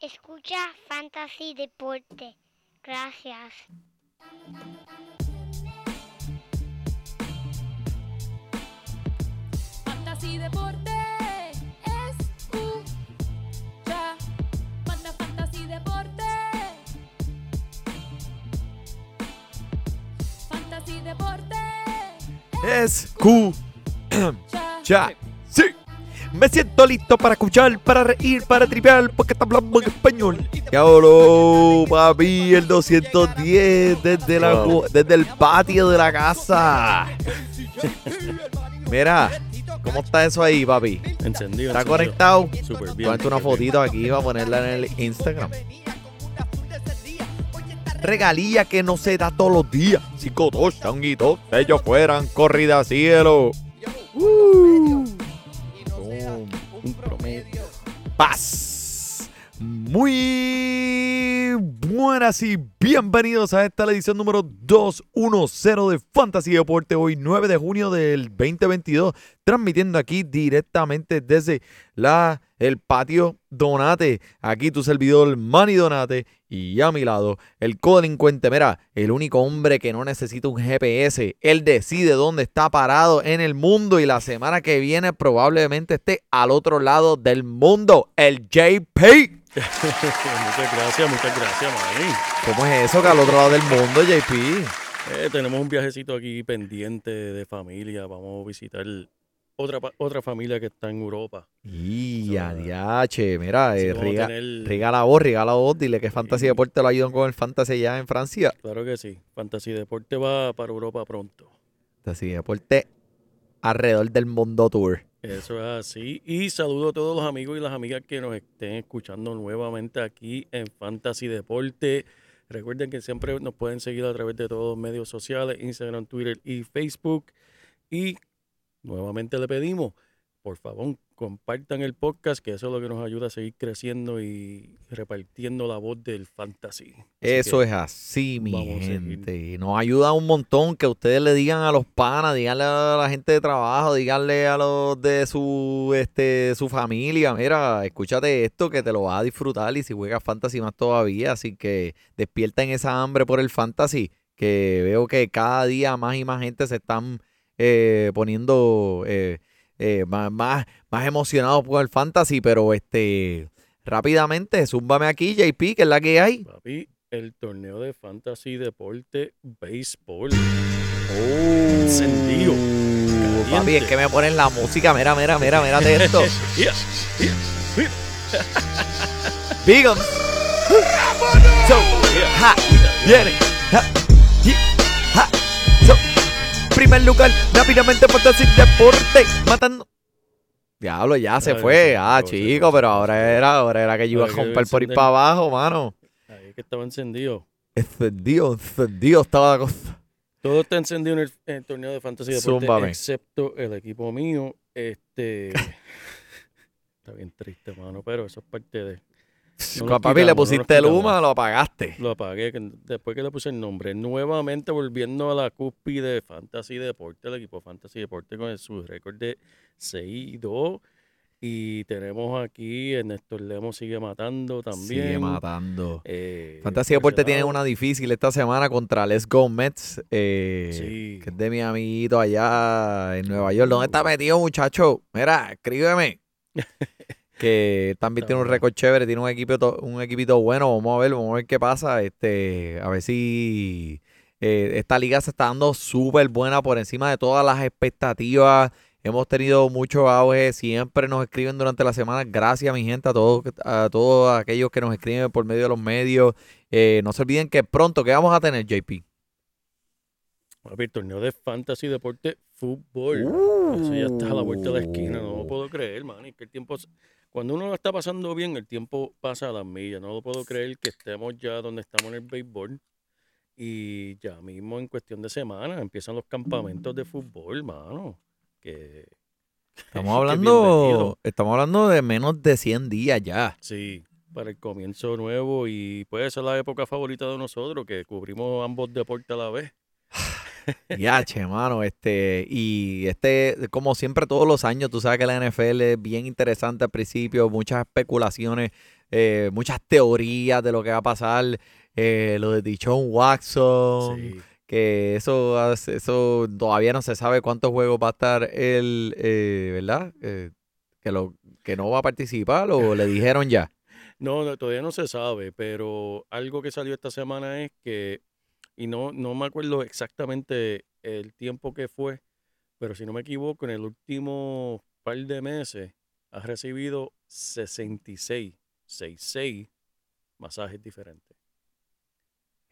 Escucha Fantasy Deporte. Gracias. Fantasy Deporte. Escucha. Manda Fantasy Deporte. Fantasy Deporte. Escucha. Sí. Me siento listo para escuchar, para reír, para tripear, porque está hablando en español. Y ahora, papi, el 210 desde, la, desde el patio de la casa. Mira, ¿cómo está eso ahí, papi? Encendido. ¿Está encendido. conectado? Súper bien. Ponete una fotito aquí para ponerla en el Instagram. Regalía que no se da todos los días. Cinco dos changuitos, ellos fueran corrida a cielo. Uh. Paz. Muy buenas y bienvenidos a esta edición número 210 de Fantasy Deporte, hoy 9 de junio del 2022, transmitiendo aquí directamente desde la, el patio Donate. Aquí tu servidor Manny Donate y a mi lado el codelincuente, mira, el único hombre que no necesita un GPS, él decide dónde está parado en el mundo y la semana que viene probablemente esté al otro lado del mundo, el JP. muchas gracias, muchas gracias, Manny. ¿Cómo es eso que al otro lado del mundo, JP? Eh, tenemos un viajecito aquí pendiente de familia. Vamos a visitar otra, otra familia que está en Europa. Y So, adiache, mira, eh, vamos a riga, tener- riga la voz, riga la voz, dile que Fantasy. Deporte lo ayudan con el Fantasy allá en Francia. Claro que sí. Fantasy Deporte va para Europa pronto. Fantasy Deporte alrededor del mundo tour. Eso es así. Y saludo a todos los amigos y las amigas que nos estén escuchando nuevamente aquí en Fantasy Deporte. Recuerden que siempre nos pueden seguir a través de todos los medios sociales, Instagram, Twitter y Facebook. Y nuevamente le pedimos, por favor, compartan el podcast, que eso es lo que nos ayuda a seguir creciendo y repartiendo la voz del fantasy. Así Eso es así, mi gente. Nos ayuda un montón que ustedes le digan a los panas, díganle a la gente de trabajo, díganle a los de su este su familia, mira, escúchate esto que te lo vas a disfrutar y si juegas fantasy más todavía, así que despierten esa hambre por el fantasy, que veo que cada día más y más gente se están eh, poniendo eh, eh, más, más, más emocionados por el fantasy, pero este rápidamente, zúmbame aquí, JP, que es la que hay. Papi, el torneo de fantasy deporte béisbol. Encendido. Caliente. Papi, es que me ponen la música. Mira, mira, mira, mírate esto. Yeah, yeah, yeah. Big 'em. So, ja, viene. Ja, primer lugar, rápidamente Fantasy Deporte. Matando. Diablo, ya se fue. Ah, chico, pero ahora era, ahora era que yo iba a romper por ir para abajo, mano. Ahí es que estaba encendido. Encendido, encendido estaba la cosa. Todo está encendido en el, en el torneo de fantasy deporte, Zúmbame. excepto el equipo mío. Este está bien triste, mano, pero eso es parte de. No Papi, le quitamos, no pusiste el quitamos. humo, lo apagaste. Lo apagué después que le puse el nombre. Nuevamente volviendo a la cúspide de Fantasy Deporte, el equipo Fantasy Deporte con el- su récord de 6 y 2. Y tenemos aquí, Néstor Lemos sigue matando también. Sigue matando. Eh, Fantasy por Deporte tiene una difícil esta semana contra Let's Go Mets, eh, Sí. que es de mi amiguito allá en Nueva York. ¿Dónde está metido, muchacho? Mira, escríbeme. que también tiene un récord chévere, tiene un equipo un equipito bueno. Vamos a ver, vamos a ver qué pasa. Este, a ver si eh, esta liga se está dando súper buena por encima de todas las expectativas. Hemos tenido mucho auge, siempre nos escriben durante la semana. Gracias, mi gente, a todos, a todos aquellos que nos escriben por medio de los medios. Eh, no se olviden que pronto, ¿qué vamos a tener, JP? Papi, torneo de Fantasy Deporte Fútbol. Eso ya está a la vuelta de la esquina, no lo puedo creer, man. Es que el tiempo, cuando uno lo está pasando bien, el tiempo pasa a las millas. No lo puedo creer que estemos ya donde estamos en el béisbol. Y ya mismo en cuestión de semana empiezan los campamentos de fútbol, mano. Que Estamos hablando, estamos hablando de menos de 100 días ya. Sí, para el comienzo nuevo y puede ser la época favorita de nosotros, que cubrimos ambos deportes a la vez. Ya, che, mano, este, y este, como siempre todos los años, tú sabes que la NFL es bien interesante al principio, muchas especulaciones eh, muchas teorías de lo que va a pasar, eh, lo de Dichon Watson, Sí. que eso, eso todavía no se sabe cuántos juegos va a estar él, eh, ¿verdad? Que, lo, que no va a participar o le dijeron ya. No, no, todavía no se sabe, pero algo que salió esta semana es que, y no, no me acuerdo exactamente el tiempo que fue, pero si no me equivoco, en el último par de meses has recibido 66, 66 masajes diferentes.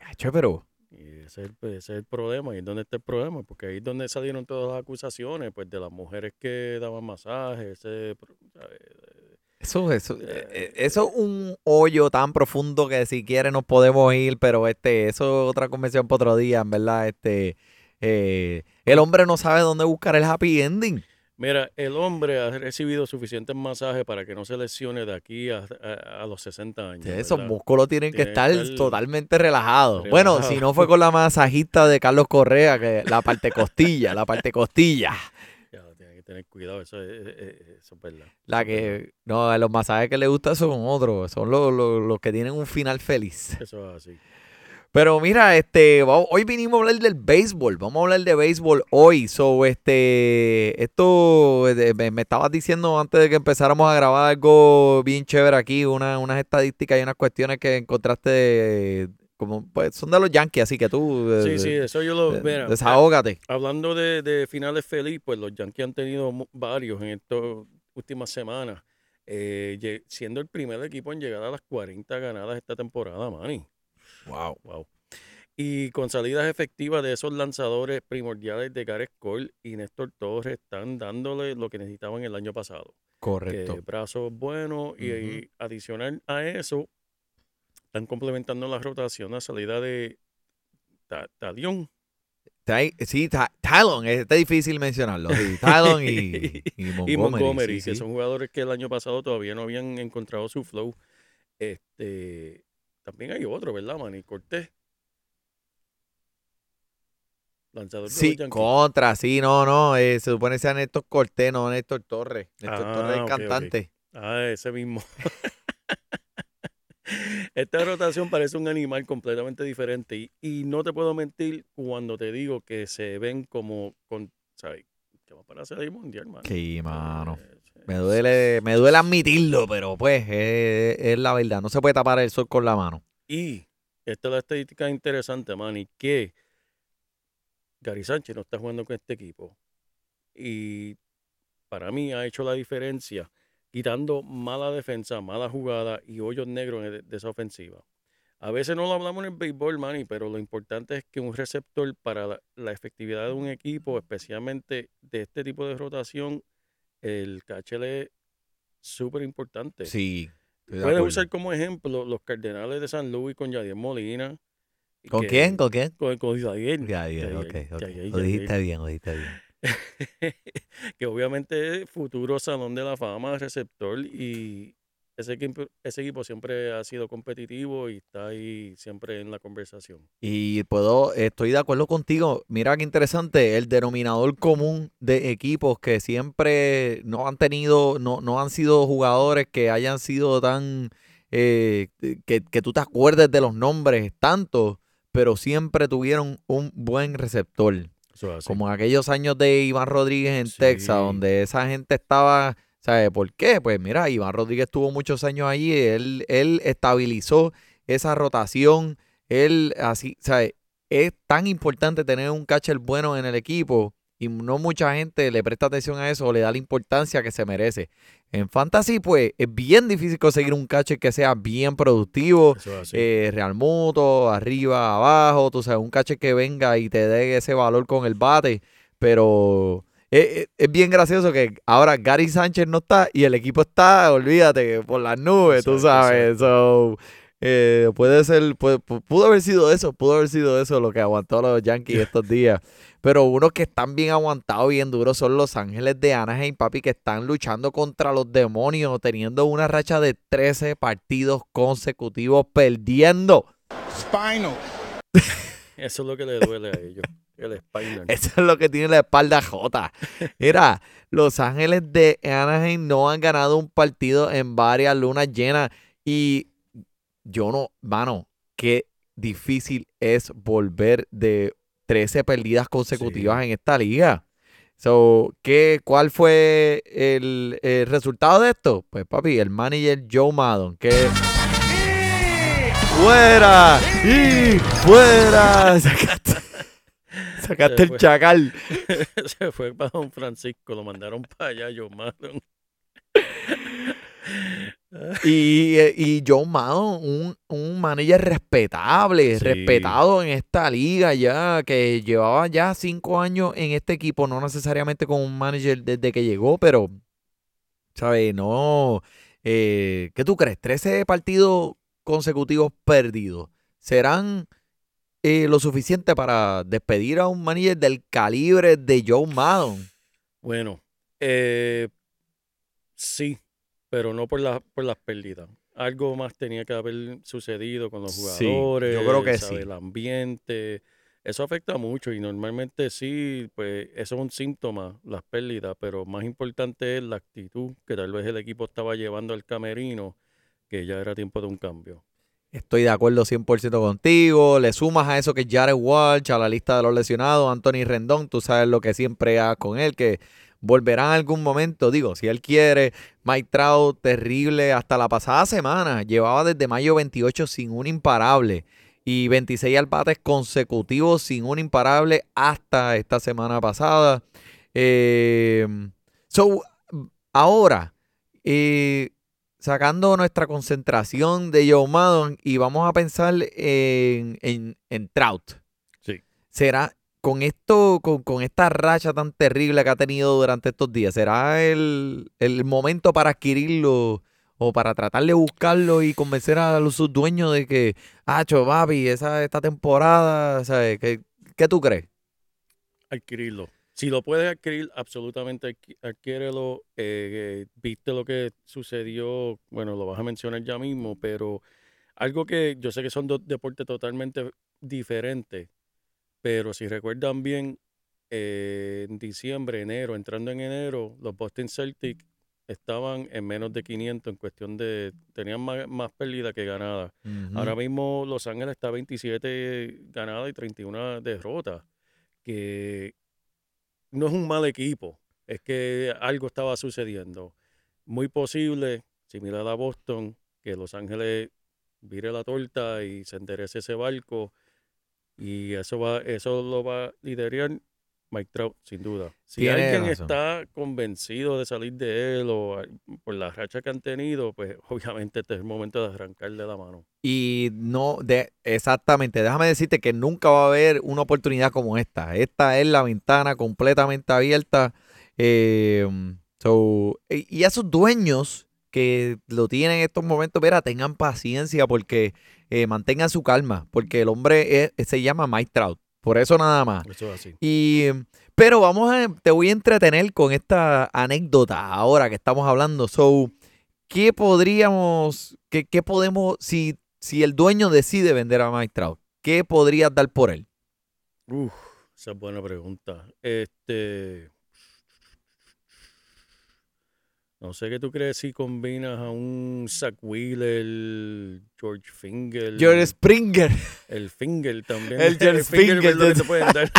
Hacho, pero Y ese es, el, ese es el problema, y es donde está el problema, porque ahí es donde salieron todas las acusaciones, pues de las mujeres que daban masajes, ese, ¿sabes? Eso, eso, eh, eh, eso es un hoyo tan profundo que si quiere nos podemos ir, pero este, eso es otra conversación para otro día, en verdad. Este, eh, el hombre no sabe dónde buscar el happy ending. Mira, el hombre ha recibido suficientes masajes para que no se lesione de aquí a, a- a los 60 años. Esos ¿verdad? músculos tienen que estar estar totalmente relajados. Bueno, relajado. si no fue con la masajista de Carlos Correa, que la parte costilla, la parte costilla. Tener cuidado, eso es, es- es- eso es verdad. La que, no, los masajes que le gustan son otros, son los, los, los que tienen un final feliz. Eso es así. Pero mira, este, hoy vinimos a hablar del béisbol. Vamos a hablar de béisbol hoy. So, este, esto eh, me, me estabas diciendo antes de que empezáramos a grabar algo bien chévere aquí, una, unas estadísticas y unas cuestiones que encontraste, como, pues, son de los Yankees, así que tú, eh, Sí, sí, eso yo lo... eh, mira, desahógate. Hablando de, de finales feliz, pues los Yankees han tenido varios en estas últimas semanas, eh, siendo el primer equipo en llegar a las 40 ganadas esta temporada, Manny. Wow. Wow. Y con salidas efectivas de esos lanzadores primordiales de Gareth Cole y Néstor Torres están dándole lo que necesitaban el año pasado. Correcto. Que brazos buenos y, Ujú. y adicional a eso, están complementando la rotación a salida de Ta- Talión. Sí, Ty- Tylon, está difícil mencionarlo. sí, Tylon y, y Montgomery. y Montgomery, sí, que sí. son jugadores que el año pasado todavía no habían encontrado su flow. Este, también hay otro, ¿verdad, Manny? Cortés. Lanzador Sí, contra, sí, no, no, eh, se supone que sea Néstor Cortés, no Néstor Torres. Néstor Ah, Torres es cantante. Ah, ese mismo. Esta rotación parece un animal completamente diferente y, y no te puedo mentir cuando te digo que se ven como con, ¿sabes? Que va para el mundial, mano. Sí, mano. Eh, Me duele, me duele admitirlo, pero pues es, es la verdad. No se puede tapar el sol con la mano. Y esta es la estadística interesante, Manny, que Gary Sánchez no está jugando con este equipo. Y para mí ha hecho la diferencia quitando mala defensa, mala jugada y hoyos negros de, de esa ofensiva. A veces no lo hablamos en el béisbol, Manny, pero lo importante es que un receptor para la, la efectividad de un equipo, especialmente de este tipo de rotación, el catcher es súper importante. Sí. Puedes usar como ejemplo los Cardenales de San Luis con Yadier Molina. ¿Con que- quién? ¿Con quién? Con, con Yadier. Ya, ya, Yadier, ok, ok. Yadier, Lo dijiste Yadier. bien, lo dijiste bien. que obviamente es futuro Salón de la Fama, receptor, y ese equipo, ese equipo siempre ha sido competitivo y está ahí siempre en la conversación. Y puedo, estoy de acuerdo contigo. Mira qué interesante, el denominador común de equipos que siempre no han tenido, no, no han sido jugadores que hayan sido tan, eh, que, que tú te acuerdes de los nombres tanto, pero siempre tuvieron un buen receptor. Es. Como en aquellos años de Iván Rodríguez en Sí. Texas, donde esa gente estaba, ¿sabes por qué? Pues mira, Iván Rodríguez tuvo muchos años allí, él, él estabilizó esa rotación, él así, ¿sabes? Es tan importante tener un catcher bueno en el equipo y no mucha gente le presta atención a eso o le da la importancia que se merece. En Fantasy, pues, es bien difícil conseguir un catcher que sea bien productivo, es eh, Real Muto, arriba, abajo, tú sabes, un cache que venga y te dé ese valor con el bate, pero es, es- es bien gracioso que ahora Gary Sánchez no está y el equipo está, olvídate, por las nubes, tú sabes, so, eh, puede ser, puede- pu- pudo haber sido eso, pudo haber sido eso lo que aguantó a los Yankees estos días, pero unos que están bien aguantados, bien duros son los Ángeles de Anaheim, papi, que están luchando contra los demonios, teniendo una racha de 13 partidos consecutivos perdiendo. Spinal. Eso es lo que le duele a ellos. El spinal. Eso es lo que tiene la espalda jota. Mira, Los Ángeles de Anaheim no han ganado un partido en varias lunas llenas. Y yo no, mano, qué difícil es volver de 13 perdidas consecutivas en esta liga. So, ¿qué, ¿Cuál fue el, el resultado de esto? Pues, papi, el manager Joe Maddon, que... ¡Fuera! ¡Y fuera! Sacaste, sacaste el chacal. Se fue para Don Francisco, lo mandaron para allá, yo Maddon. Y, eh, y Joe Maddon, un, un manager respetable, Sí. respetado en esta liga ya, que llevaba ya cinco años en este equipo, no necesariamente como un manager desde que llegó, pero, ¿sabes? No. eh, ¿Qué tú crees? 13 partidos consecutivos perdidos. ¿Serán eh, lo suficiente para despedir a un manager del calibre de Joe Maddon? Bueno, eh, sí, pero no por, la- por las pérdidas. Algo más tenía que haber sucedido con los Sí, jugadores, yo creo que ¿sabe? sí. el ambiente. Eso afecta mucho y normalmente sí, pues eso es un síntoma, las pérdidas, pero más importante es la actitud que tal vez el equipo estaba llevando al camerino, que ya era tiempo de un cambio. Estoy de acuerdo 100% contigo. Le sumas a eso que Jared Walsh, a la lista de los lesionados, Anthony Rendón, tú sabes lo que siempre hagas con él, que volverá en algún momento. Digo, si él quiere, Mike Trout, terrible. Hasta la pasada semana, llevaba desde mayo 28 sin un imparable y 26 al bates consecutivos sin un imparable hasta esta semana pasada. Eh, so, ahora, eh, sacando nuestra concentración de Joe Maddon y vamos a pensar en, en, en Trout. Sí. ¿Será con esto, con, con esta racha tan terrible que ha tenido durante estos días, será el, el momento para adquirirlo o para tratar de buscarlo y convencer a los dueños de que, ah, papi, esta temporada, ¿sabes? ¿Qué, ¿Qué tú crees? adquirirlo. Si lo puedes adquirir, absolutamente adqui- adquiérelo. Eh, eh, viste lo que sucedió, bueno, lo vas a mencionar ya mismo, pero algo que yo sé que son dos deportes totalmente diferentes, pero si recuerdan bien, eh, en diciembre, enero, entrando en enero, los Boston Celtics estaban en menos de 500 en cuestión de, tenían más, más pérdidas que ganadas. Ahora mismo Los Ángeles está 27 ganadas y 31 derrotas, que no es un mal equipo, es que algo estaba sucediendo. Muy posible, similar a Boston, que Los Ángeles vire la torta y se enderece ese barco y eso va, eso lo va a liderar Mike Trout, sin duda. Si Tiene alguien razón. está convencido de salir de él o a- por la racha que han tenido, pues obviamente este es el momento de arrancarle la mano. Y no, de, exactamente, déjame decirte que nunca va a haber una oportunidad como esta. Esta es la ventana completamente abierta. eh, so, y y esos dueños que lo tienen en estos momentos, mira, tengan paciencia porque eh, mantengan su calma, porque el hombre es- se llama Mike Trout. Por eso nada más. Eso es así. Y, pero vamos a, te voy a entretener con esta anécdota ahora que estamos hablando. So, ¿qué podríamos, qué, qué podemos, si, si el dueño decide vender a Mike Trout, qué podrías dar por él? Uf, esa es buena pregunta. Este. No sé qué tú crees si combinas a un Zach Wheeler, George Finger. George Springer. El Finger también. El George Finger Finger, es lo que te pueden dar.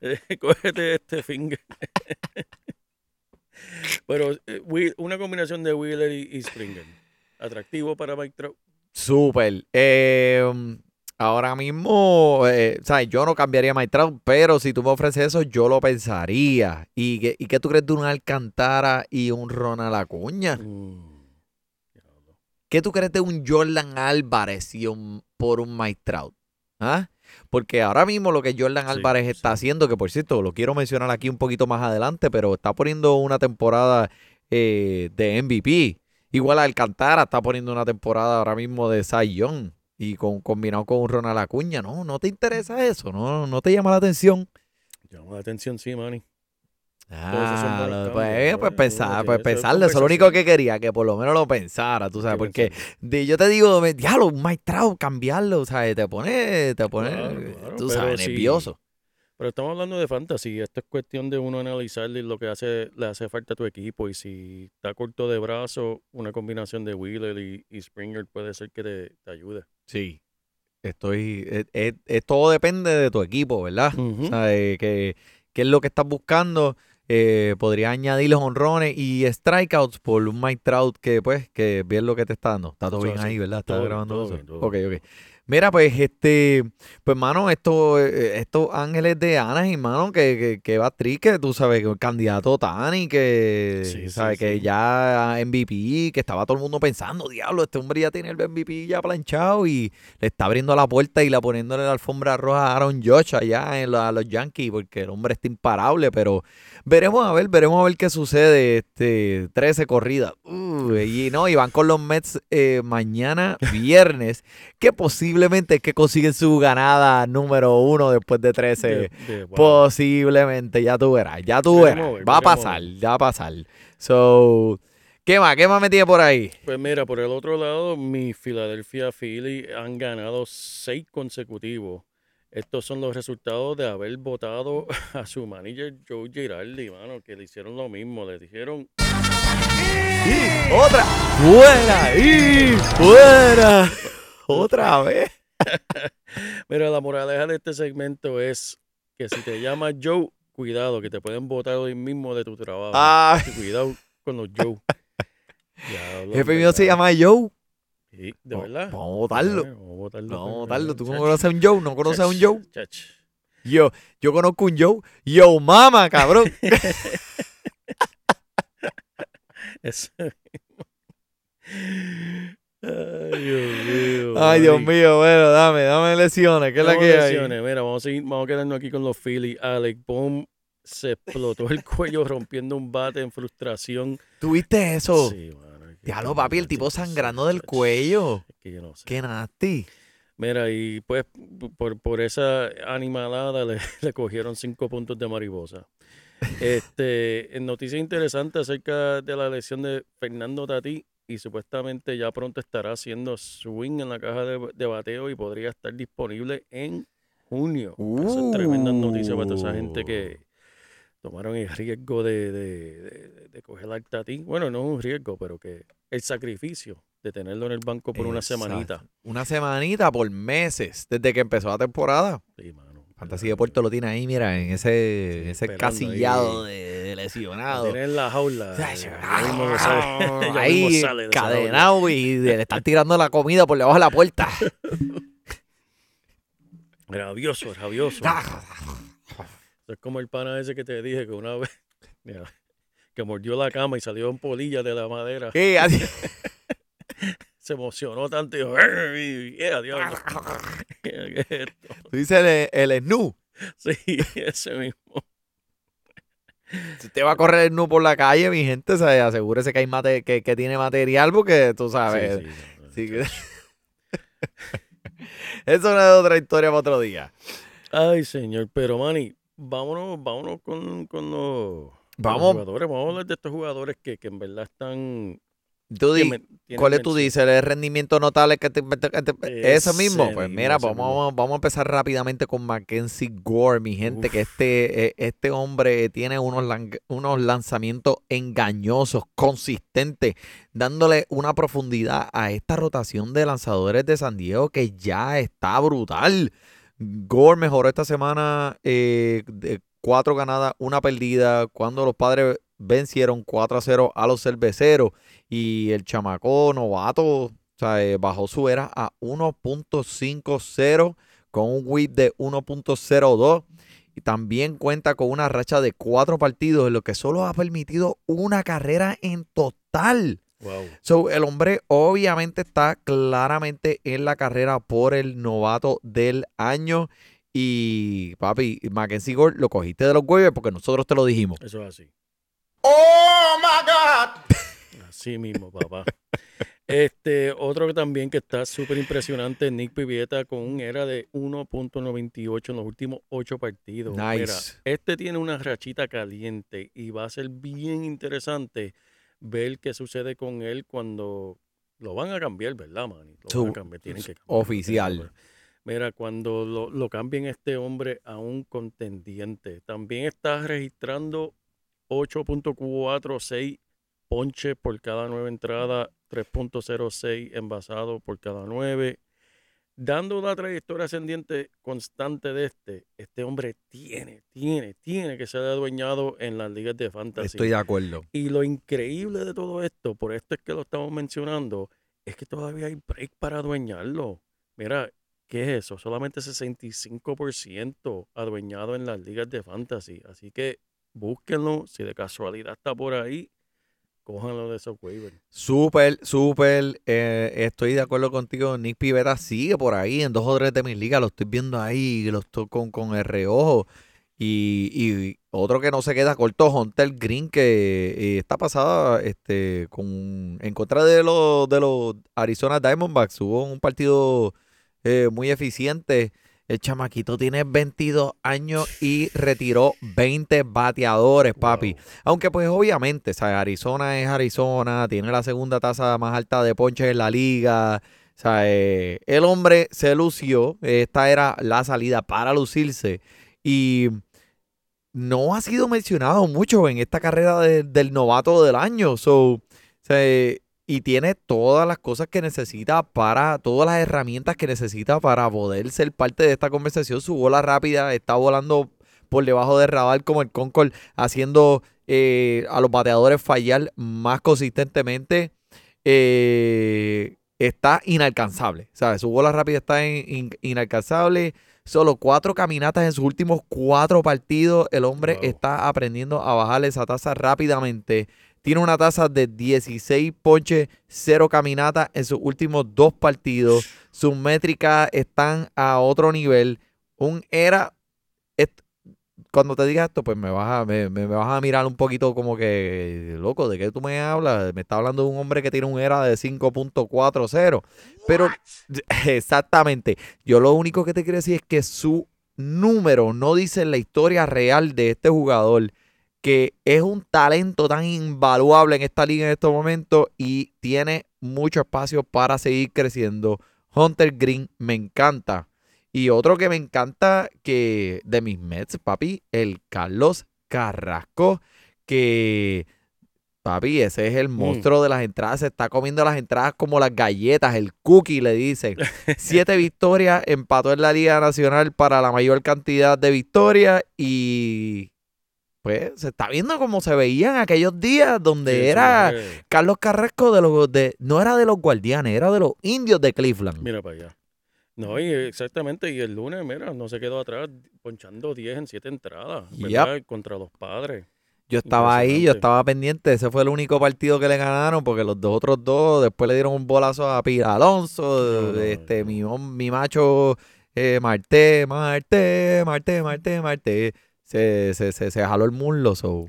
Cógete este Finger. Pero eh, una combinación de Wheeler y, y Springer. Atractivo para Mike Trout. Súper. Eh, ahora mismo, eh, ¿sabes? Yo no cambiaría a Mike Trout, pero si tú me ofreces eso, yo lo pensaría. ¿Y qué, y qué tú crees de un Alcantara y un Ronald Acuña? Diablo. ¿Qué tú crees de un Jordan Álvarez y un- por un Mike Trout? ¿Ah? Porque ahora mismo lo que Jordan Sí, Álvarez está sí. haciendo, que por cierto lo quiero mencionar aquí un poquito más adelante, pero está poniendo una temporada eh, de MVP. Igual Alcantara está poniendo una temporada ahora mismo de Cy Young y con, combinado con un Ronald Acuña. No, no te interesa eso, no, no te llama la atención. Llama la atención, sí, Manny. Ah, pues, ¿no? pues pensar, pues pensarlo, eso es lo único que quería, que por lo menos lo pensara, tú sabes, porque de- yo te digo, diablo, un Trout, cambiarlo, ¿sabes? Te pone, te pone, Claro, claro, tú sabes, nervioso. Pero estamos hablando de fantasy. Esto es cuestión de uno analizar lo que hace, le hace falta a tu equipo. Y si está corto de brazo, una combinación de Wheeler y, y Springer puede ser que te, te ayude. Sí. Estoy. es- es- es- todo depende de tu equipo, ¿verdad? O sea, eh, que, qué es lo que estás buscando. Eh, podría añadir los honrones y strikeouts por un Mike Trout que, pues, que bien lo que te está dando. Está todo bien ahí, ¿verdad? Está grabando todo eso. bien, todo Ok, ok. Mira, pues, este, pues, mano, estos, eh, estos ángeles de Anaheim, mano, que, que, que va que tú sabes, que el candidato Tani, que, Sí, sí, sabes, que sí. ya MVP, que estaba todo el mundo pensando, diablo, este hombre ya tiene el MVP ya planchado y le está abriendo la puerta y la poniéndole la alfombra roja a Aaron Josh allá en la- a los Yankees, porque el hombre está imparable, pero veremos a ver, veremos a ver qué sucede, este, 13 corridas. Uh, y no, y van con los Mets eh, mañana, viernes, que posiblemente es que consiguen su ganada número uno después de 13. De- de- wow. Posiblemente, ya tú verás, ya tú verás. ver, Va a pasar, ya va a pasar. So, ¿qué más? ¿Qué más me tiene por ahí? Pues mira, por el otro lado, mi Philadelphia Philly han ganado seis consecutivos. Estos son los resultados de haber votado a su manager Joe Girardi, mano, que le hicieron lo mismo. Le dijeron, Y otra. Fuera. Y fuera. Otra vez. mira, la moraleja de este segmento es que si te llamas Joe, cuidado, que te pueden votar hoy mismo de tu trabajo. Ay, Cuidado con los Joe. Diablo, jefe mío se llama Joe. Sí, de verdad. Vamos a votarlo. Vamos a votarlo. Vamos a pues, votarlo. ¿Tú no conoces a un Joe? ¿No conoces a un Joe? chach. Yo, yo conozco un Joe. Yo, mama, cabrón. Eso Dios mío. Ay, Dios mío, bueno, dame, dame lesiones. ¿Qué es la que hay? Mira, vamos a, seguir, vamos a quedarnos aquí con los Phillies. Alec Bohm se explotó el cuello rompiendo un bate en frustración. ¿Tuviste eso? Sí, mano, Diablo, esto- papi, el tipo sangrando del cuello. Es que yo no sé. Qué nasty. Mira, y pues por, por esa animalada le, le cogieron cinco puntos de mariposa. Este, noticia interesante acerca de la lesión de Fernando Tatí y supuestamente ya pronto estará haciendo swing en la caja de, de bateo y podría estar disponible en junio. Eso es tremenda noticia para toda esa gente que tomaron el riesgo de, de, de- de coger al Tatí. Bueno, no es un riesgo, pero que el sacrificio de tenerlo en el banco por una semanita. Una semanita por meses, desde que empezó la temporada. Sí, mano. Fantasía de Puerto lo tiene ahí, mira, en ese, ese casillado ahí. de, lesionado. tiene en la jaula. sale- ya Ahí sale cadenado y le están tirando la comida por debajo de la puerta. Rabioso, rabioso. Ah. Es como el pana ese que te dije que una vez mira, que mordió la cama y salió en polilla de la madera. Sí, así- Se emocionó tanto y dijo, "Ey, yeah, diablo". ¿Qué es esto? Tú dices el, el snoo. Sí, ese mismo. Si usted va a correr el snoo por la calle, mi gente, se asegúrese que hay mate, que, que tiene material porque tú sabes. Sí, sí, no, Sí que- Eso no es otra historia para otro día. Ay, señor, pero Manny, vámonos, vámonos con, con los, con los Vamos. jugadores. Vamos a hablar de estos jugadores que, que en verdad están. Tú di- ¿Cuál es tu dices? ¿El rendimiento notable que te, te- Eso mismo. Pues mira, vamos, mismo. vamos, vamos a empezar rápidamente con Mackenzie Gore, mi gente, que este, eh, este hombre tiene unos, lan- unos lanzamientos engañosos, consistentes, dándole una profundidad a esta rotación de lanzadores de San Diego que ya está brutal. Gore mejoró esta semana eh, de cuatro ganadas, una perdida, cuando los padres vencieron 4 a 0 a los cerveceros y el chamaco novato o sea, eh, bajó su era a 1.50 con un whip de 1.02 y también cuenta con una racha de cuatro partidos en lo que solo ha permitido una carrera en total. Wow. So, el hombre obviamente está claramente en la carrera por el novato del año. Y papi, Mackenzie Gore lo cogiste de los waivers porque nosotros te lo dijimos. Eso es así. ¡Oh, my God! Así mismo, papá. Este, otro que también que está súper impresionante, Nick Pivieta con un era de 1.98 en los últimos ocho partidos. Mira, Nice. este tiene una rachita caliente y va a ser bien interesante ver qué sucede con él cuando lo van a cambiar, ¿verdad, Manny? Lo van a cambiar, tienen que cambiarlo, oficial. Mira, cuando lo, lo cambien este hombre a un contendiente, también está registrando 8.46 ponches por cada nueve entradas, 3.06 envasado por cada nueve. Dando una trayectoria ascendiente constante de este, este hombre tiene, tiene, tiene que ser adueñado en las ligas de fantasy. Estoy de acuerdo. Y lo increíble de todo esto, por esto es que lo estamos mencionando, es que todavía hay break para adueñarlo. Mira, ¿qué es eso? Solamente 65% adueñado en las ligas de fantasy. Así que búsquenlo. Si de casualidad está por ahí, cójanlo de esos waivers. Súper, súper. eh, estoy de acuerdo contigo. Nick Pivetta sigue por ahí en dos o tres de mis ligas. Lo estoy viendo ahí, lo estoy con, con el reojo. Y, y otro que no se queda corto, Hunter Green, que eh, está pasada este, con, en contra de los, de los Arizona Diamondbacks. Hubo un partido eh, muy eficiente. El chamaquito tiene 22 años y retiró 20 bateadores, papi. Wow. Aunque pues obviamente, ¿sabes? Arizona es Arizona, tiene la segunda tasa más alta de ponches en la liga. O sea, eh, el hombre se lució, esta era la salida para lucirse y no ha sido mencionado mucho en esta carrera de- del novato del año. So, o sea, eh, y tiene todas las cosas que necesita para, todas las herramientas que necesita para poder ser parte de esta conversación. Su bola rápida está volando por debajo del radar como el Concord, haciendo eh, a los bateadores fallar más consistentemente. Eh, está inalcanzable. ¿sabes? Su bola rápida está in- in- inalcanzable. Solo cuatro caminatas en sus últimos cuatro partidos. El hombre Wow. está aprendiendo a bajar esa tasa rápidamente. Tiene una tasa de 16 ponches, 0 caminatas en sus últimos dos partidos. Sus métricas están a otro nivel. Un era. Cuando te diga esto, pues me vas, a, me vas a mirar un poquito como que, loco, ¿de qué tú me hablas? Me está hablando de un hombre que tiene un era de 5.40. Pero, exactamente, yo lo único que te quiero decir es que su número no dice la historia real de este jugador que es un talento tan invaluable en esta liga en estos momentos y tiene mucho espacio para seguir creciendo. Hunter Green me encanta. Y otro que me encanta que de mis Mets, papi, el Carlos Carrasco, que papi, ese es el monstruo de las entradas, se está comiendo las entradas como las galletas, el cookie le dicen. Siete victorias, empató en la Liga Nacional para la mayor cantidad de victorias y pues se está viendo como se veía en aquellos días donde Sí, era Carlos Carrasco de los de no era de los guardianes, era de los indios de Cleveland. Mira para allá. No, y exactamente, y el lunes, mira, no se quedó atrás, ponchando 10 en 7 entradas, ¿verdad? Contra los padres. Yo estaba ahí, yo estaba pendiente. Ese fue el único partido que le ganaron porque los dos otros dos después le dieron un bolazo a Pira Alonso. No, este, no. Mi, mi macho eh, Marte, Marte, Marte, Marte, Marte. Se, se, se, se jaló el muslo. So.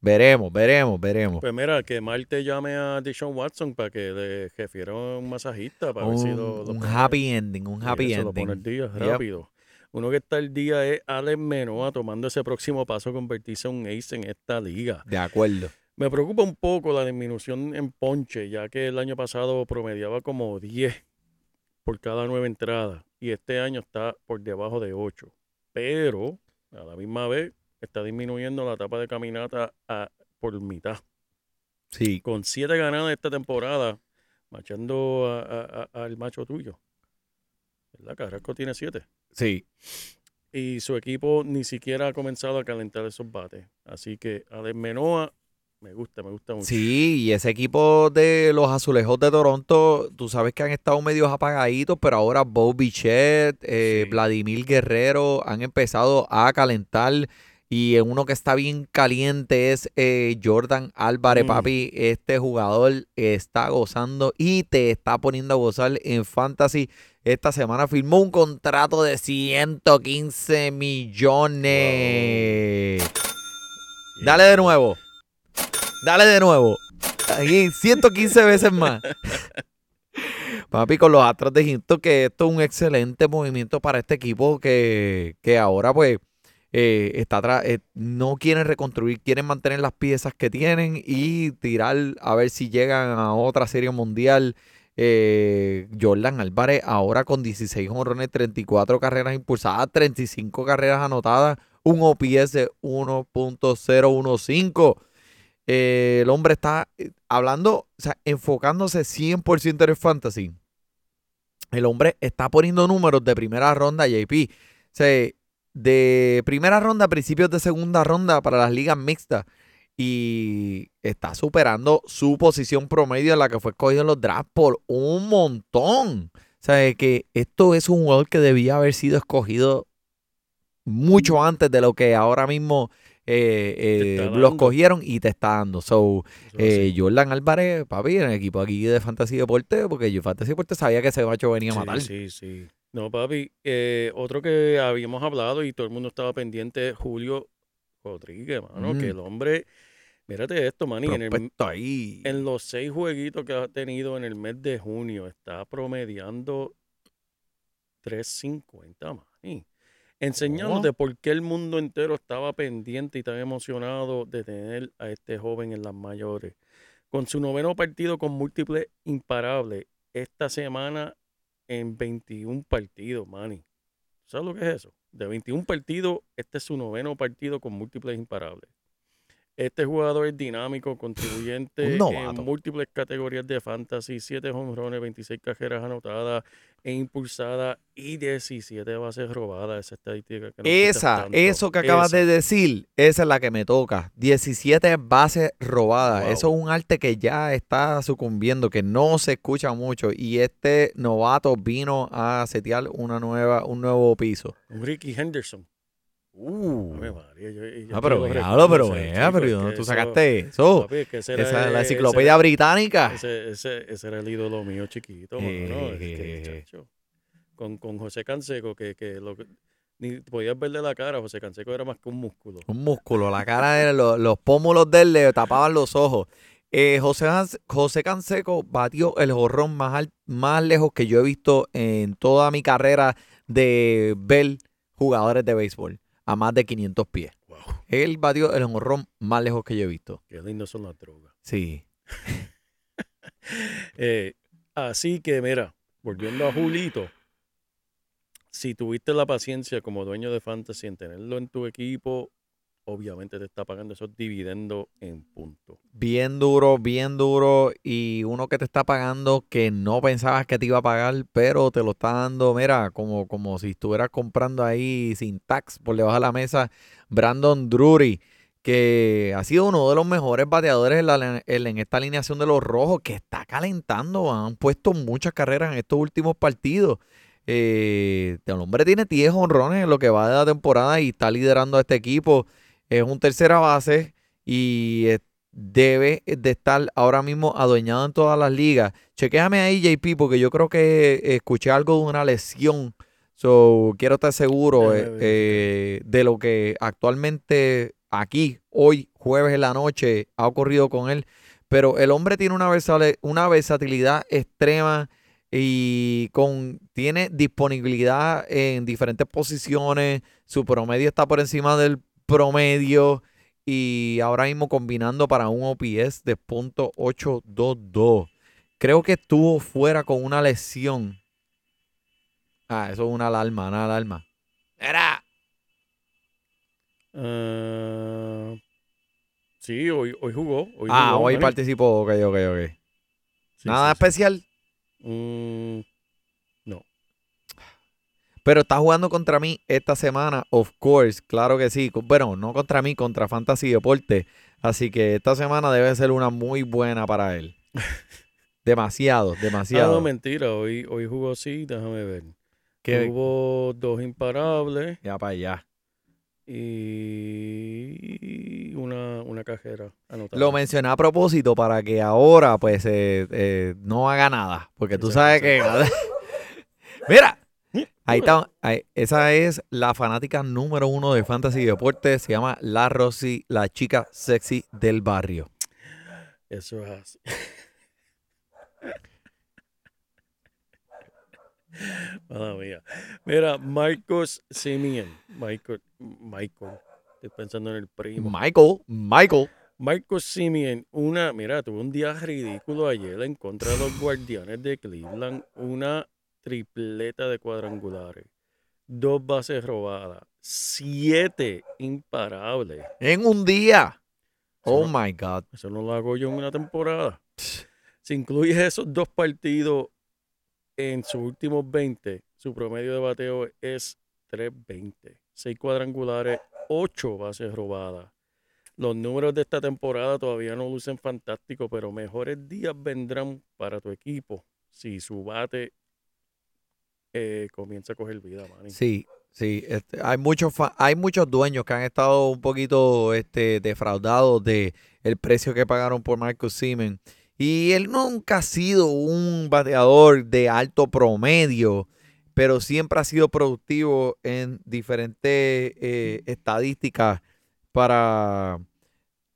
Veremos, veremos, veremos. Pues mira, que Marte llame a Deshaun Watson para que le refiera un masajista para ver si un lo, lo un happy ending, un happy eso lo pone ending. al día, Yep. rápido. Uno que está al día es Alex Menoa tomando ese próximo paso a convertirse en un ace en esta liga. De acuerdo. Me preocupa un poco la disminución en ponche, ya que el año pasado promediaba como 10 por cada nueve entradas y este año está por debajo de 8. Pero a la misma vez está disminuyendo la etapa de caminata a- por mitad. Sí. Con 7 ganadas esta temporada, machando a- al macho tuyo. ¿Verdad? Carrasco tiene 7 Sí. y su equipo ni siquiera ha comenzado a calentar esos bates. Así que Alex Menoa me gusta, me gusta mucho. Sí, y ese equipo de los azulejos de Toronto, tú sabes que han estado medios apagaditos, pero ahora Bo Bichette, eh, Sí. Vladimir Guerrero han empezado a calentar. Y en uno que está bien caliente es eh, Jordan Álvarez, Mm. papi. Este jugador está gozando y te está poniendo a gozar en Fantasy. Esta semana firmó un contrato de 115 millones. Dale de nuevo. Dale de nuevo. Aquí 115 veces más. Papi, con los Astros de Houston, que esto es un excelente movimiento para este equipo que, que ahora pues eh, está eh, no quieren reconstruir, quieren mantener las piezas que tienen y tirar a ver si llegan a otra serie mundial. Eh, Jordan Álvarez ahora con 16 honrones, 34 carreras impulsadas, 35 carreras anotadas, un OPS de 1.015. Eh, el hombre está eh, hablando, o sea, enfocándose 100% en el fantasy. El hombre está poniendo números de primera ronda, JP. O sea, de primera ronda a principios de segunda ronda para las ligas mixtas. Y está superando su posición promedio en la que fue escogido en los drafts por un montón. O sea, que esto es un jugador que debía haber sido escogido mucho antes de lo que ahora mismo eh, eh, está lo dando. escogieron y te está dando. So, eh. Jordan Álvarez, papi, en el equipo aquí de Fantasy Deporte, porque yo Fantasy Deporte sabía que ese macho venía a matar. Sí, sí. No, papi. eh, otro que habíamos hablado y todo el mundo estaba pendiente Julio Rodríguez, mano. Que Mm. el hombre, mírate esto, man. En, el- Prospecto ahí. en los seis jueguitos que ha tenido en el mes de junio, está promediando 350, man. Enseñándote por qué el mundo entero estaba pendiente y tan emocionado de tener a este joven en las mayores. Con su noveno partido con múltiples imparables, esta semana en 21 partidos, Manny. ¿Sabes lo que es eso? De 21 partidos, este es su noveno partido con múltiples imparables. Este jugador es dinámico, contribuyente en múltiples categorías de fantasy, 7 jonrones, 26 carreras anotadas e impulsadas y 17 bases robadas. Esa estadística que quitas Esa, eso que acabas Esa. de decir, esa es la que me toca. 17 bases robadas. Wow. Eso es un arte que ya está sucumbiendo, que no se escucha mucho. Y este novato vino a setear una nueva, un nuevo piso. Ricky Henderson. Uh. Ave María, yo- yo Ah, pero véalo, pero vea, chico, pero es ¿de dónde que tú sacaste eso? papi, es que ese era Esa la enciclopedia era- británica. Ese, ese, ese era el ídolo mío chiquito, mano. Es que, Jejeje. chacho, con, con José Canseco, que, que lo ni podías verle la cara, José Canseco era más que un músculo. Un músculo, la cara de los, los pómulos de él le tapaban los ojos. Eh, José, José Canseco batió el jorrón más, al- más lejos que yo he visto en toda mi carrera de ver jugadores de béisbol a más de 500 pies. Wow, Él batió el jorrón más lejos que yo he visto. qué lindos son las drogas. Sí. Eh, así que, mira, volviendo a Julito, si tuviste la paciencia como dueño de Fantasy en tenerlo en tu equipo, obviamente te está pagando esos dividendos en punto. Bien duro, bien duro. Y uno que te está pagando que no pensabas que te iba a pagar, pero te lo está dando, mira, como, como si estuvieras comprando ahí sin tax por debajo de la mesa. Brandon Drury, que ha sido uno de los mejores bateadores en, esta alineación de los rojos, que está calentando. Han puesto muchas carreras en estos últimos partidos. Eh, el hombre tiene 10 honrones en lo que va de la temporada y está liderando a este equipo. Es un tercera base y eh, debe de estar ahora mismo adueñado en todas las ligas. Chequéame ahí, JP, porque yo creo que escuché algo de una lesión. So, quiero estar seguro eh, eh, de lo que actualmente aquí, hoy, jueves en la noche, ha ocurrido con él. Pero el hombre tiene una, una versatilidad extrema y con, tiene disponibilidad en diferentes posiciones. Su promedio está por encima del promedio y ahora mismo combinando para un OPS de .822. Creo que estuvo fuera con una lesión. Ah, eso es una alarma, una alarma. Era. Ah, sí, hoy, hoy jugó. Hoy Ah, jugó, hoy participó. Ok, ok, ok. Sí, Nada sí, sí. especial, Mm, pero está jugando contra mí esta semana, of course, claro que sí. Bueno, no contra mí, contra Fantasy Deporte. Así que esta semana debe ser una muy buena para él. Demasiado, Ah, demasiado. no, mentira. Hoy, hoy jugó sí, déjame ver. Que- Tuvo dos imparables ya para allá. y una, una cajera anotada. Lo mencioné a propósito para que ahora pues eh, eh, no haga nada. Porque tú sabes que... Mira, ahí está. ahí- esa es la fanática número uno de Fantasy Deportes. Se llama La Rosy, la chica sexy del barrio. Eso es así. Madre mía. Mira, Marcos Simeon. Michael, Michael. Estoy pensando en el primo. Michael, Michael. Marcos Simeon, una, mira, tuvo un día ridículo ayer en contra de los guardianes de Cleveland, una tripleta de cuadrangulares, dos bases robadas, siete imparables. En un día. Oh no- my God. Eso no lo hago yo en una temporada. Si incluyes esos dos partidos en sus últimos 20, su promedio de bateo es 3.20. 6 cuadrangulares, 8 bases robadas. Los números de esta temporada todavía no lucen fantásticos, pero mejores días vendrán para tu equipo si su bate eh, comienza a coger vida, Manny. Sí, sí. este, hay muchos hay muchos dueños que han estado un poquito este, defraudados de el precio que pagaron por Marcus Siemens. Y él nunca ha sido un bateador de alto promedio, pero siempre ha sido productivo en diferentes eh, estadísticas para,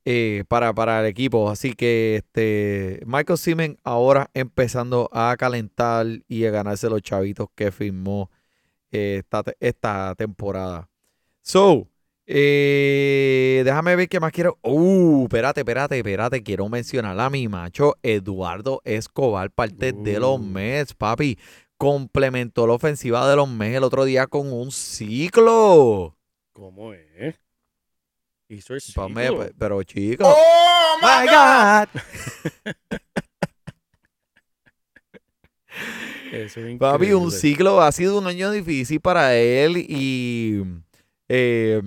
eh, para, para el equipo. Así que este Michael Siemens ahora empezando a calentar y a ganarse los chavitos que firmó eh, esta, esta temporada. So, eh, déjame ver qué más quiero. Uh, espérate, espérate, espérate. Quiero mencionar a mi macho Eduardo Escobar, parte de los Uh. Mets, papi. Complementó la ofensiva de los Mets el otro día con un ciclo. ¿Cómo es? Ciclo. pe- pero chico. ¡Oh, my God! Eso es Papi, un ciclo ha sido un año difícil para él y eh,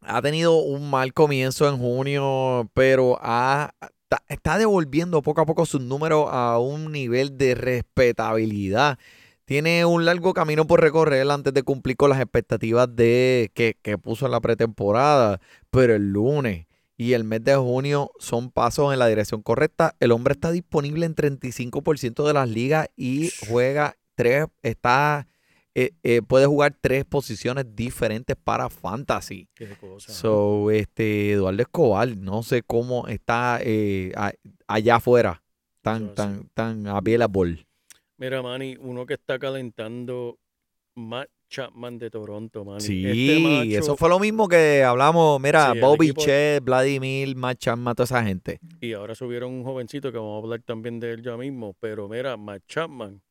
ha tenido un mal comienzo en junio, pero ha- está, está devolviendo poco a poco sus números a un nivel de respetabilidad. Tiene un largo camino por recorrer antes de cumplir con las expectativas de que, que puso en la pretemporada, pero el lunes y el mes de junio son pasos en la dirección correcta. El hombre está disponible en 35% de las ligas y juega tres, está, eh, eh, puede jugar tres posiciones diferentes para fantasy. Qué cosa. So, este, Eduardo Escobar, no sé cómo está eh, a- allá afuera, tan, tan, tan available. Mira, Manny, uno que está calentando Matt Chapman de Toronto, Manny. Sí, Este macho- eso fue lo mismo que hablamos, mira, Sí, Bobby equipo- Chet, Vladimir, Matt Chapman, toda esa gente. Y ahora subieron un jovencito que vamos a hablar también de él ya mismo. Pero mira, Matt Chapman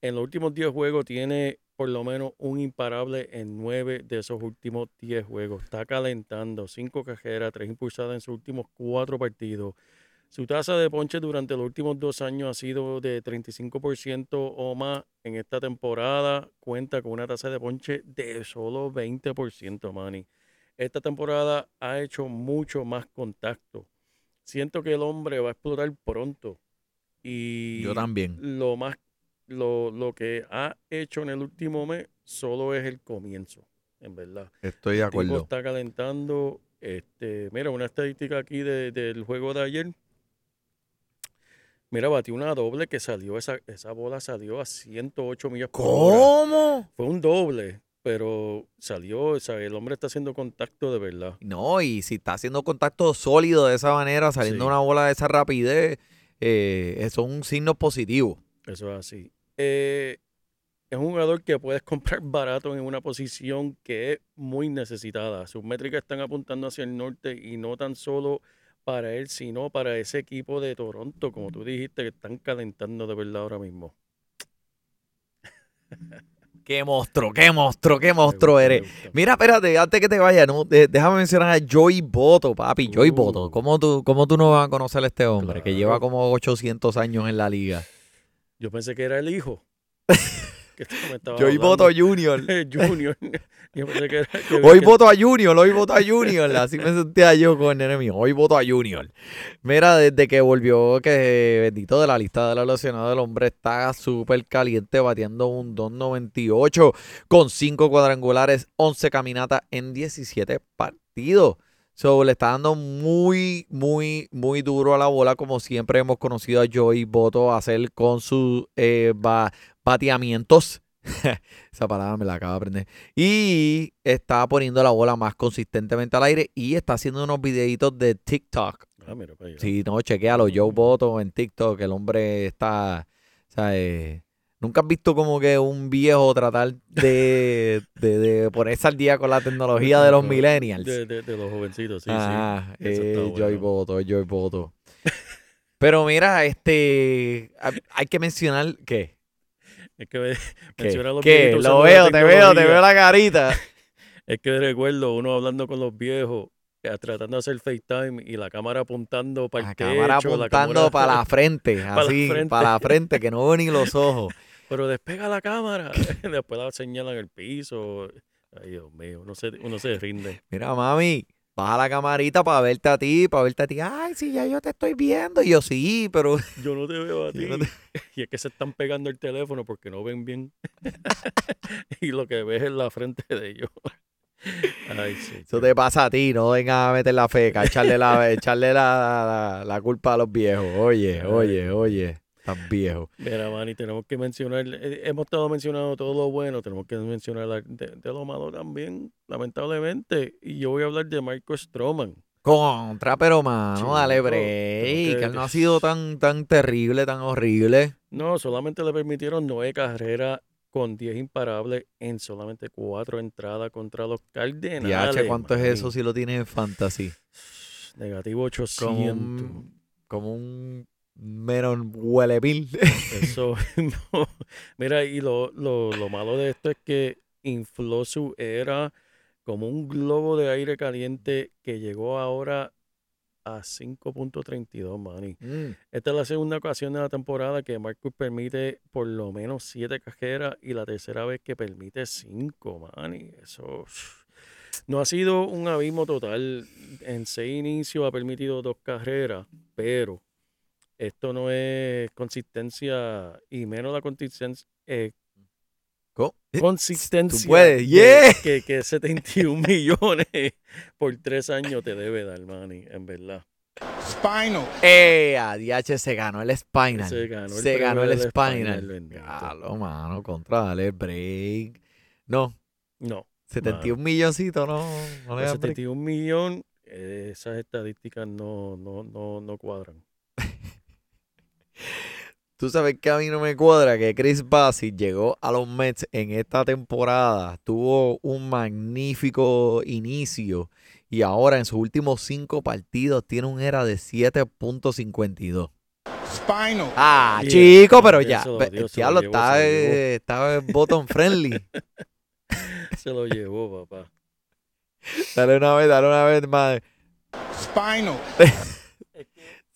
en los últimos 10 juegos tiene por lo menos un imparable en 9 de esos últimos 10 juegos. Está calentando 5 cajeras, 3 impulsadas en sus últimos 4 partidos. Su tasa de ponche durante los últimos dos años ha sido de 35% o más. En esta temporada cuenta con una tasa de ponche de solo 20%, Manny. Esta temporada ha hecho mucho más contacto. Siento que el hombre va a explotar pronto. Y Yo también. lo más lo, lo que ha hecho en el último mes solo es el comienzo, en verdad. Estoy de El tipo acuerdo. está calentando. Este, mira, una estadística aquí de- del juego de ayer. Mira, batió una doble que salió, esa, esa bola salió a 108 millas por hora. ¿Cómo? Fue un doble, pero salió, o sea, el hombre está haciendo contacto de verdad. No, y si está haciendo contacto sólido de esa manera, saliendo Sí. una bola de esa rapidez, eh, eso es un signo positivo. Eso es así. Eh, es un jugador que puedes comprar barato en una posición que es muy necesitada. Sus métricas están apuntando hacia el norte y no tan solo para él, sino para ese equipo de Toronto, como tú dijiste, que están calentando de verdad ahora mismo. Qué monstruo, qué monstruo, qué monstruo gusta, eres. Mira, espérate, antes que te vayas, no, de- déjame mencionar a Joey Boto, papi. Joey Uh. Boto, ¿cómo tú, ¿cómo tú no vas a conocer a este hombre que lleva como 800 años en la liga? Yo pensé que era el hijo. que Joey hablando. Boto Junior. Junior. Yo pensé que era. que- Hoy que- voto a Junior, hoy voto a Junior. Así me sentía yo con el nene mío. Hoy voto a Junior. Mira, desde que volvió, que bendito de la lista de los lesionados, el hombre está súper caliente, batiendo un 2.98 con 5 cuadrangulares, 11 caminatas en 17 partidos. So, le está dando muy, muy, muy duro a la bola, como siempre hemos conocido a Joey Boto hacer con sus eh, ba- bateamientos. Esa palabra me la acabo de aprender. Y está poniendo la bola más consistentemente al aire y está haciendo unos videitos de TikTok. Ah, mira, para allá. Si no, chequealo, Joe Boto en TikTok. El hombre está, o sea, eh, Nunca has visto como que un viejo tratar de, de, de ponerse al día con la tecnología de los millennials. De, los jovencitos, sí, ah, sí. Eh, Joy bueno. Boto, Joy Boto. Pero mira, este, hay que mencionar que, Es que me- menciona a los que viejitos lo veo, te veo, te veo la carita. Es que recuerdo uno hablando con los viejos, eh, tratando de hacer FaceTime y la cámara apuntando para el La techo. cámara apuntando para la frente, la así, frente. para la frente, que no veo ni los ojos. Pero despega la cámara. Después la señalan el piso. Ay, Dios mío, uno se, uno se rinde. Mira, mami, baja la camarita para verte a ti, para verte a ti. Ay, sí, ya yo te estoy viendo. Y yo, sí, pero Yo no te veo a ti. Yo no te- Y es que se están pegando el teléfono porque no ven bien. y lo que ves es la frente de ellos. Ay, sí. eso te pasa a ti. No vengas a meter la feca, echarle la, echarle la, la- la culpa a los viejos. Oye, oye, oye, tan viejo. Mira, Manny, tenemos que mencionar, eh, hemos estado mencionando todo lo bueno, tenemos que mencionar de, de lo malo también, lamentablemente. Y yo voy a hablar de Marco Stroman. Contra, pero mano, dale Chico, break. Que que- él no ha sido tan, tan terrible, tan horrible. No, solamente le permitieron nueve carreras con 10 imparables en solamente cuatro entradas contra los Cardenales. Diache, ¿cuánto es eso si lo tienes en fantasy? Negativo 800. Como un, como un menos huele mil. Eso mismo. Mira, y lo, lo, lo malo de esto es que infló su era como un globo de aire caliente que llegó ahora a 5.32, Manny. Mm. Esta es la segunda ocasión de la temporada que Marcus permite por lo menos siete cajeras y la tercera vez que permite cinco, Manny. Eso no ha sido un abismo total. En seis inicios ha permitido dos carreras, pero esto no es consistencia y menos la consistencia. eh, Co- consistencia puedes, que- yeah. que, que 71 millones por tres años te debe dar, Manny, en verdad. Spinal. Eh, a DH se ganó el Spinal. Se ganó el Se ganó el Spinal. Spinal, bendito. Claro, mano, contra, dale break. No, No. 71 milloncitos, no. no le Los dan break. 71 millones, eh, esas estadísticas no, no, no, no cuadran. Tú sabes que a mí no me cuadra que Chris Bassett llegó a los Mets en esta temporada, tuvo un magnífico inicio y ahora en sus últimos cinco partidos tiene un era de 7.52. Spinal. Ah, Yeah, chico, pero Dios ya, se lo ve- dio, el diablo llevó. eh, está bottom friendly. Se lo llevó, papá. Dale una vez, dale una vez más. Spinal.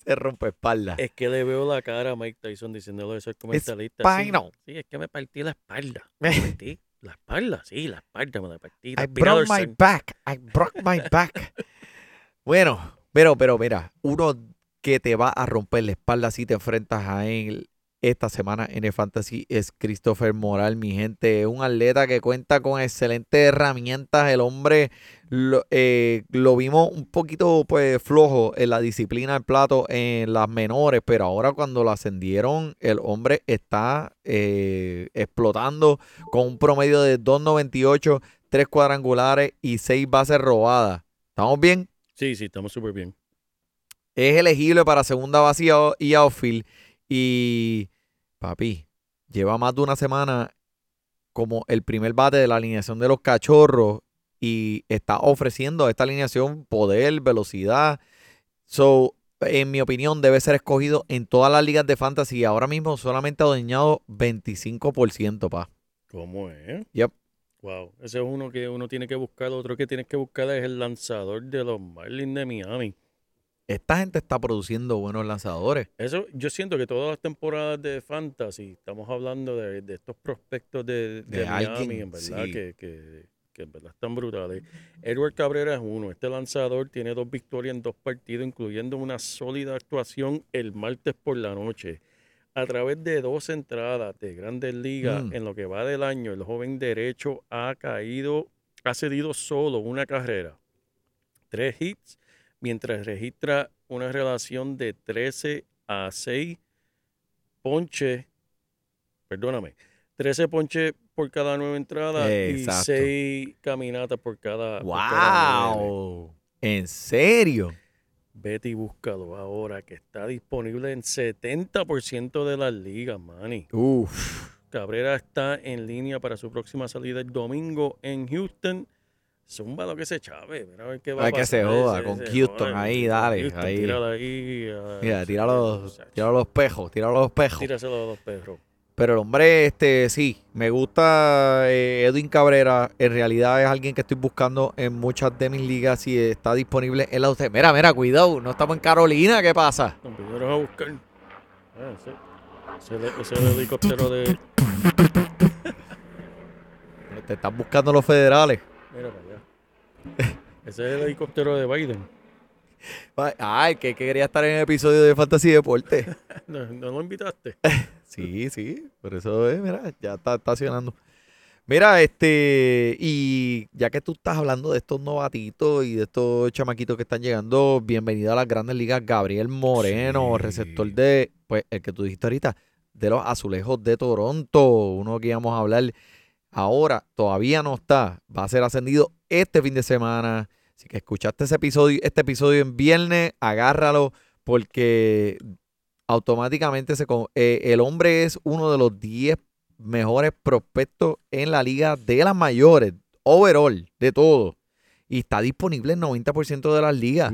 Se rompe espalda. Es que le veo la cara a Mike Tyson diciéndole eso al comentarista. Sí, Spinal. sí, es que me partí la espalda. Me partí la espalda, sí, la espalda me la partí. I broke my back. I broke my back. bueno, pero, pero, mira, uno que te va a romper la espalda si te enfrentas a él esta semana en el Fantasy es Christopher Moral, mi gente. Es un atleta que cuenta con excelentes herramientas. El hombre lo, eh, lo vimos un poquito pues flojo en la disciplina del plato en las menores, pero ahora cuando lo ascendieron, el hombre está eh, explotando con un promedio de 2.98, 3 cuadrangulares y 6 bases robadas. ¿Estamos bien? Sí, sí, estamos súper bien. Es elegible para segunda base y outfield. Y, papi, lleva más de una semana como el primer bate de la alineación de los cachorros y está ofreciendo a esta alineación poder, velocidad. So, en mi opinión, debe ser escogido en todas las ligas de fantasy. Ahora mismo solamente ha dañado 25%, pa. ¿Cómo es? Yep. Wow, ese es uno que uno tiene que buscar. Otro que tienes que buscar es el lanzador de los Marlins de Miami. Esta gente está produciendo buenos lanzadores. Eso, yo siento que todas las temporadas de Fantasy, estamos hablando de, de estos prospectos de, de De Miami, alguien, en verdad, sí. que, que, que en verdad están brutales. Edward Cabrera es uno. Este lanzador tiene dos victorias en dos partidos, incluyendo una sólida actuación el martes por la noche. A través de dos entradas de grandes ligas Mm. en lo que va del año, el joven derecho ha caído, ha cedido solo una carrera, tres hits, mientras registra una relación de 13 a 6 ponches, perdóname, 13 ponches por cada nueve entradas Exacto. y 6 caminatas por cada, por cada nueve. ¡Wow! ¿En serio? Vete y búscalo ahora, que está disponible en 70% de las ligas, Manny. Uf. Cabrera está en línea para su próxima salida el domingo en Houston. Zumba lo que se chave. Mira a ver qué va Ay, a que se joda, con Houston ahí, dale, Houston, ahí. tírala ahí. ah, Mira, tira los, tira los pejos, tira los pejos. Tíraselo a los perros. Pero el hombre, este, sí, me gusta eh, Edwin Cabrera. En realidad es alguien que estoy buscando en muchas de mis ligas y está disponible en la usted. Mira, mira, cuidado, no estamos en Carolina, ¿qué pasa? Vinieron a buscar. Ah, ese, ese, ese es el helicóptero de. Te están buscando los federales. Mira. Ese es el helicóptero de Biden. Ay, que, que quería estar en el episodio de Fantasy Deporte. ¿No, no lo invitaste? Sí, sí, por eso es, mira, ya está estacionando. Mira, este, y ya que tú estás hablando de estos novatitos y de estos chamaquitos que están llegando, bienvenido a las grandes ligas, Gabriel Moreno, Sí. receptor de, pues, el que tú dijiste ahorita, de los azulejos de Toronto, uno que íbamos a hablar ahora, todavía no está, va a ser ascendido este fin de semana. Así que escuchaste ese episodio, este episodio en viernes, agárralo, porque automáticamente se, eh, el hombre es uno de los 10 mejores prospectos en la liga de las mayores, overall, de todo. Y está disponible en 90% de las ligas.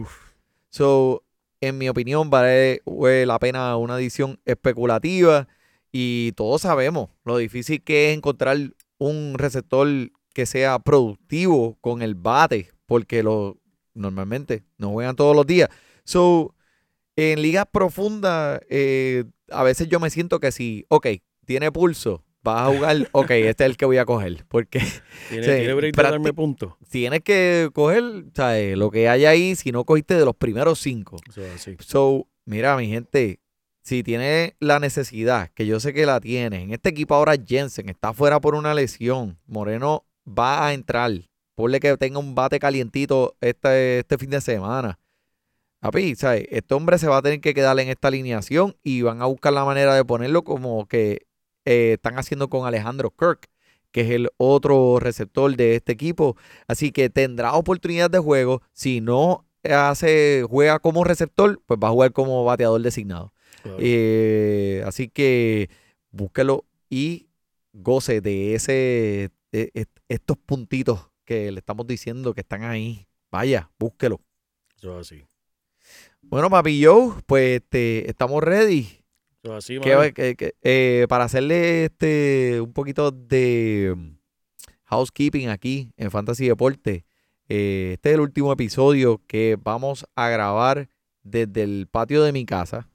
So, en mi opinión, vale la pena una edición especulativa. Y todos sabemos lo difícil que es encontrar un receptor que sea productivo con el bate, porque lo, normalmente no juegan todos los días. So, en ligas profundas, eh, a veces yo me siento que si, ok, tiene pulso, vas a jugar, ok, este es el que voy a coger, porque ¿Tiene, tiene break de practi- darme puntos? tienes que coger ¿sabes? lo que hay ahí si no cogiste de los primeros cinco. So, mira, mi gente, si tiene la necesidad, que yo sé que la tiene, en este equipo ahora Jensen está fuera por una lesión, Moreno va a entrar, ponle que tenga un bate calientito este, este fin de semana. Papi, ¿sabes? Este hombre se va a tener que quedar en esta alineación y van a buscar la manera de ponerlo como que eh, están haciendo con Alejandro Kirk, que es el otro receptor de este equipo. Así que tendrá oportunidad de juego. Si no hace, juega como receptor, pues va a jugar como bateador designado. Claro. Eh, así que búsquelo y goce de ese est- estos puntitos que le estamos diciendo que están ahí. Vaya, búsquelo. Eso es así. Bueno, papi Joe, pues este, estamos ready. Eso es así, ¿Qué- mano. qué- qué- eh, para hacerle este un poquito de mm, housekeeping aquí en Fantasy Deporte. eh, este es el último episodio que vamos a grabar desde el patio de mi casa.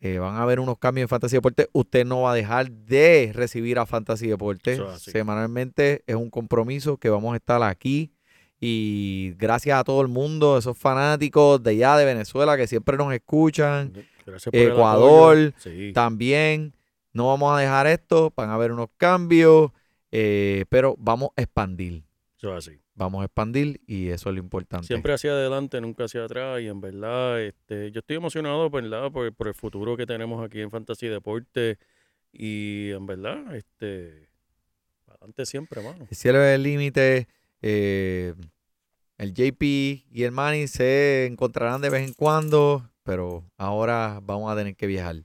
Eh, van a haber unos cambios en Fantasy Deporte. Usted no va a dejar de recibir a Fantasy Deporte. Es. Semanalmente es un compromiso que vamos a estar aquí. Y gracias a todo el mundo, esos fanáticos de allá de Venezuela que siempre nos escuchan. Gracias por Ecuador. Sí. También no vamos a dejar esto, van a haber unos cambios, eh, pero vamos a expandir. Eso es así. Vamos a expandir y eso es lo importante. Siempre hacia adelante, nunca hacia atrás. Y en verdad, este, yo estoy emocionado ¿verdad? Por, por el futuro que tenemos aquí en Fantasy Deporte. Y en verdad, este, adelante siempre, mano. El cielo es el límite. eh, el JP y el Manny se encontrarán de vez en cuando, pero ahora vamos a tener que viajar.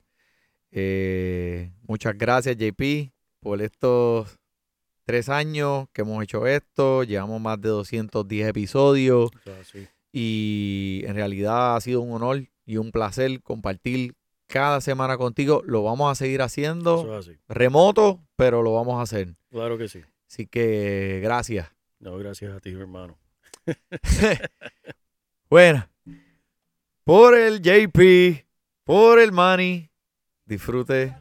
Eh, muchas gracias, JP, por estos tres años que hemos hecho esto. Llevamos más de 210 episodios. Y en realidad ha sido un honor y un placer compartir cada semana contigo. Lo vamos a seguir haciendo remoto, pero lo vamos a hacer. Claro que sí. Así que gracias. No, gracias a ti, hermano. Bueno, por el JP, por el Manny, disfrute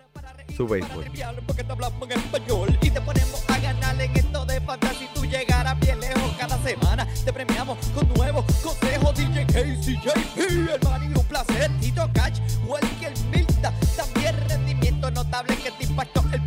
su béisbol. Porque te hablamos en español y te ponemos a ganar en esto de fantasy. Tú llegarás bien lejos cada semana. Te premiamos con nuevos consejos. DJ Casey, JP, hermano, un placer. Tito Cash, Welker Milta. También rendimiento notable que te impactó el